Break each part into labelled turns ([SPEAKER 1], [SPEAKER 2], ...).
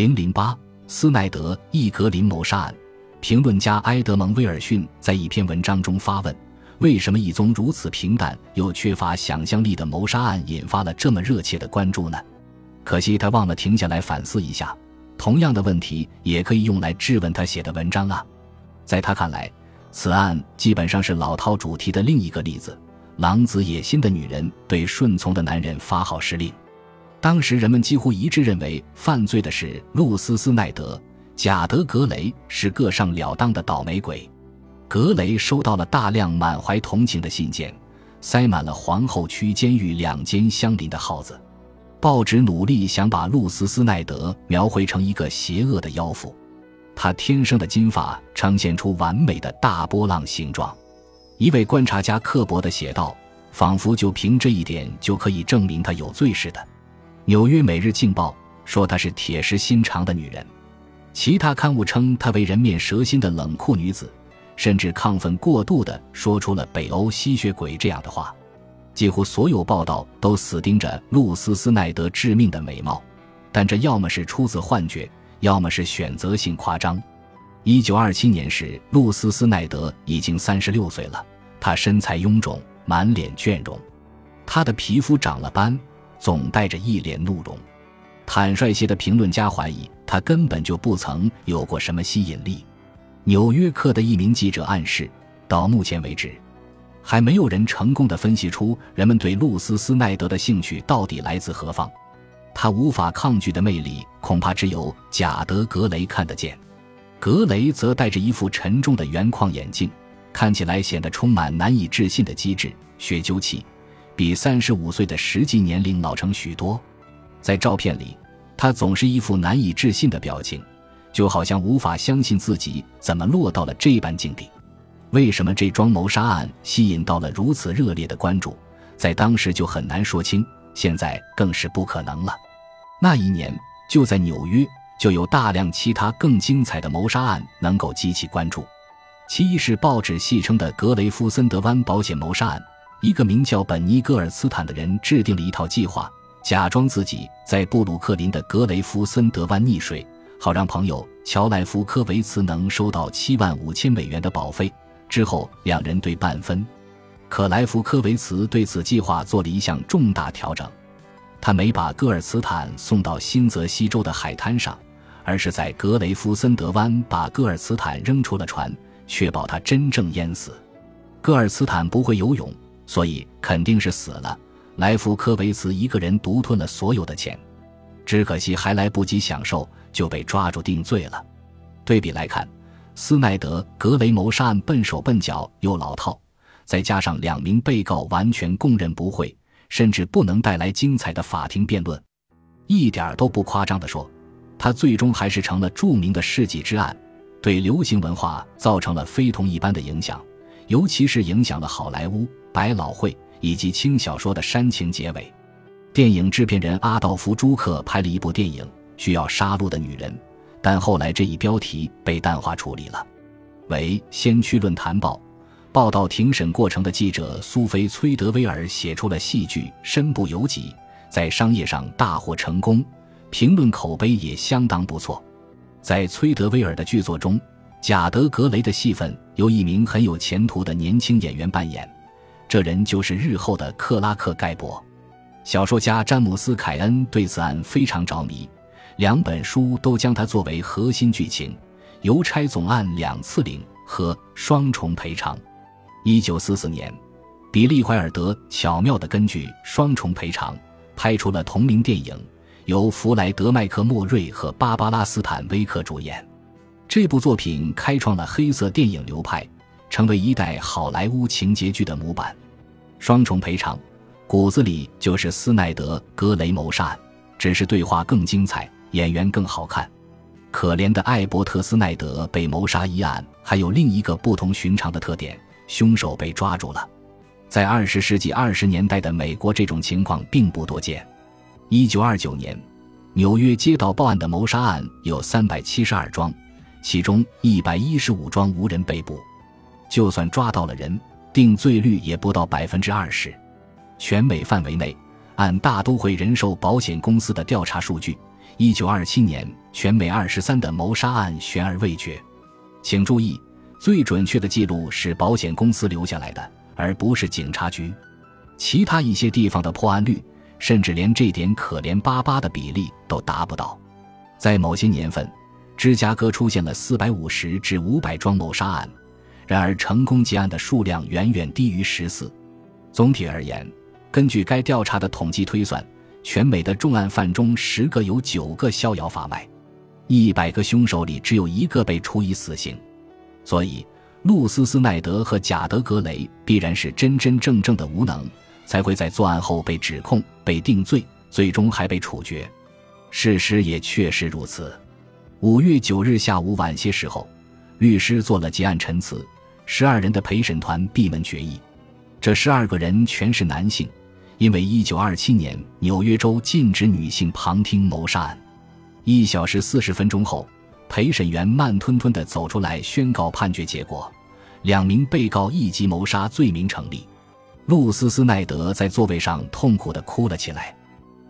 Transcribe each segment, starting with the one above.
[SPEAKER 1] 零零八斯奈德·易格林谋杀案，评论家埃德蒙·威尔逊在一篇文章中发问：为什么一宗如此平淡又缺乏想象力的谋杀案引发了这么热切的关注呢？可惜他忘了停下来反思一下，同样的问题也可以用来质问他写的文章啊。在他看来，此案基本上是老套主题的另一个例子：狼子野心的女人对顺从的男人发号施令。当时人们几乎一致认为，犯罪的是露丝·斯奈德，贾德·格雷是个上了当的倒霉鬼。格雷收到了大量满怀同情的信件，塞满了皇后区监狱两间相邻的号子。报纸努力想把露丝·斯奈德描绘成一个邪恶的妖妇，她天生的金发呈现出完美的大波浪形状。一位观察家刻薄地写道：“仿佛就凭这一点就可以证明她有罪似的。”《纽约每日镜报》说她是铁石心肠的女人，其他刊物称她为人面蛇心的冷酷女子，甚至亢奋过度的说出了“北欧吸血鬼”这样的话。几乎所有报道都死盯着露丝·斯奈德致命的美貌，但这要么是出自幻觉，要么是选择性夸张。一九二七年时，露丝·斯奈德已经三十六岁了，她身材臃肿，满脸倦容，她的皮肤长了斑。总带着一脸怒容，坦率些的评论家怀疑他根本就不曾有过什么吸引力。《纽约客》的一名记者暗示，到目前为止，还没有人成功的分析出人们对露丝·斯奈德的兴趣到底来自何方。他无法抗拒的魅力，恐怕只有贾德·格雷看得见。格雷则戴着一副沉重的圆框眼镜，看起来显得充满难以置信的机智、学究气。比三十五岁的实际年龄老成许多，在照片里，他总是一副难以置信的表情，就好像无法相信自己怎么落到了这般境地。为什么这桩谋杀案吸引到了如此热烈的关注，在当时就很难说清，现在更是不可能了。那一年，就在纽约，就有大量其他更精彩的谋杀案能够激起关注，其一是报纸戏称的格雷夫森德湾保险谋杀案。一个名叫本尼·戈尔斯坦的人制定了一套计划，假装自己在布鲁克林的格雷夫森德湾溺水，好让朋友乔莱夫科维茨能收到七万五千美元的保费。之后两人对半分。可莱夫科维茨对此计划做了一项重大调整，他没把戈尔斯坦送到新泽西州的海滩上，而是在格雷夫森德湾把戈尔斯坦扔出了船，确保他真正淹死。戈尔斯坦不会游泳。所以肯定是死了。莱夫科维茨一个人独吞了所有的钱，只可惜还来不及享受就被抓住定罪了。对比来看，斯奈德格雷谋杀案笨手笨脚又老套，再加上两名被告完全供认不讳，甚至不能带来精彩的法庭辩论，一点都不夸张地说，他最终还是成了著名的世纪之案，对流行文化造成了非同一般的影响，尤其是影响了好莱坞。百老汇以及轻小说的煽情结尾，电影制片人阿道夫·朱克拍了一部电影《需要杀戮的女人》，但后来这一标题被淡化处理了。为《先驱论坛报》报道庭审过程的记者苏菲·崔德威尔写出了戏剧身不由己，在商业上大获成功，评论口碑也相当不错。在崔德威尔的剧作中，贾德·格雷的戏份由一名很有前途的年轻演员扮演。这人就是日后的克拉克·盖博。小说家詹姆斯·凯恩对此案非常着迷，两本书都将它作为核心剧情，《邮差总案两次领》和《双重赔偿》。一九四四年，比利·怀尔德巧妙地根据《双重赔偿》拍出了同名电影，由弗莱德·麦克莫瑞和芭芭拉·斯坦威克主演。这部作品开创了黑色电影流派。成为一代好莱坞情节剧的模板，双重赔偿，骨子里就是斯奈德格雷谋杀案，只是对话更精彩，演员更好看。可怜的艾伯特斯奈德被谋杀一案还有另一个不同寻常的特点：凶手被抓住了。在二十世纪二十年代的美国，这种情况并不多见。一九二九年，纽约街道报案的谋杀案有三百七十二桩，其中一百一十五桩无人被捕。就算抓到了人，定罪率也不到百分之二十。全美范围内，按大都会人寿保险公司的调查数据，一九二七年，全美二十三的谋杀案悬而未决。请注意，最准确的记录是保险公司留下来的，而不是警察局。其他一些地方的破案率，甚至连这点可怜巴巴的比例都达不到。在某些年份，芝加哥出现了四百五十至五百桩谋杀案，然而成功结案的数量远远低于十四。总体而言，根据该调查的统计推算，全美的重案犯中十个有九个逍遥法外，一百个凶手里只有一个被处以死刑。所以，露丝·斯奈德和贾德·格雷必然是真真正正的无能。才会在作案后被指控、被定罪，最终还被处决。事实也确实如此。五月九日下午晚些时候，律师做了结案陈词，十二人的陪审团闭门决议。这十二个人全是男性，因为一九二七年纽约州禁止女性旁听谋杀案。一小时四十分钟后，陪审员慢吞吞地走出来宣告判决结果：两名被告一级谋杀罪名成立。露丝·斯奈德在座位上痛苦地哭了起来，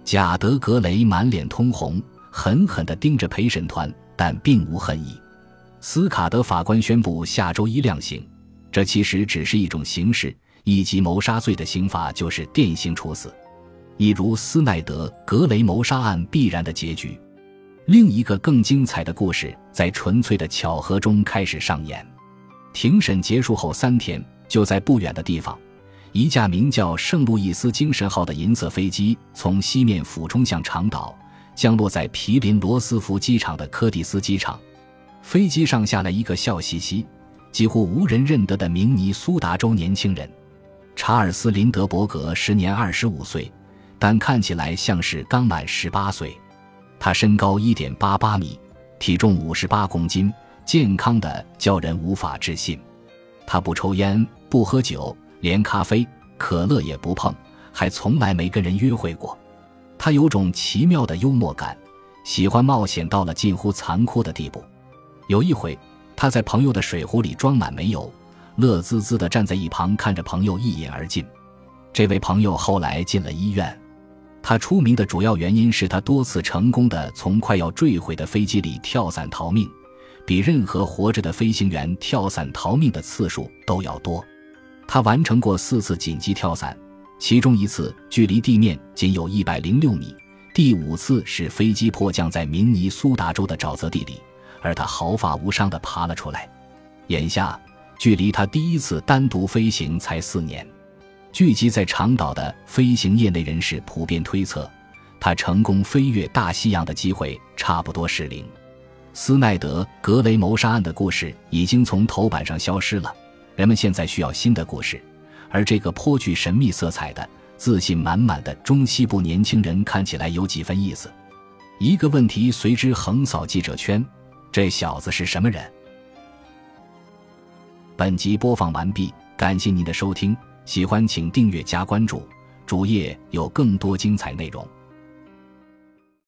[SPEAKER 1] 贾德·格雷满脸通红，狠狠地盯着陪审团，但并无恨意。斯卡德法官宣布下周一量刑，这其实只是一种形式。一级谋杀罪的刑罚就是电刑处死，一如斯奈德·格雷谋杀案必然的结局。另一个更精彩的故事在纯粹的巧合中开始上演。庭审结束后三天，就在不远的地方。一架名叫“圣路易斯精神号”的银色飞机从西面俯冲向长岛，降落在毗邻罗斯福机场的柯蒂斯机场。飞机上下来一个笑嘻嘻、几乎无人认得的明尼苏达州年轻人查尔斯·林德伯格，时年二十五岁，但看起来像是刚满十八岁。他身高一点八八米，体重五十八公斤，健康的叫人无法置信。他不抽烟，不喝酒。连咖啡、可乐也不碰，还从来没跟人约会过。他有种奇妙的幽默感，喜欢冒险到了近乎残酷的地步。有一回，他在朋友的水壶里装满煤油，乐滋滋地站在一旁看着朋友一饮而尽。这位朋友后来进了医院。他出名的主要原因是他多次成功地从快要坠毁的飞机里跳伞逃命，比任何活着的飞行员跳伞逃命的次数都要多。他完成过四次紧急跳伞，其中一次距离地面仅有一百零六米，第五次是飞机迫降在明尼苏达州的沼泽地里，而他毫发无伤地爬了出来。眼下，距离他第一次单独飞行才四年。聚集在长岛的飞行业内人士普遍推测，他成功飞越大西洋的机会差不多是零。斯奈德·格雷谋杀案的故事已经从头版上消失了。人们现在需要新的故事，而这个颇具神秘色彩的、自信满满的中西部年轻人看起来有几分意思。一个问题随之横扫记者圈：这小子是什么人？本集播放完毕，感谢您的收听，喜欢请订阅加关注，主页有更多精彩内容。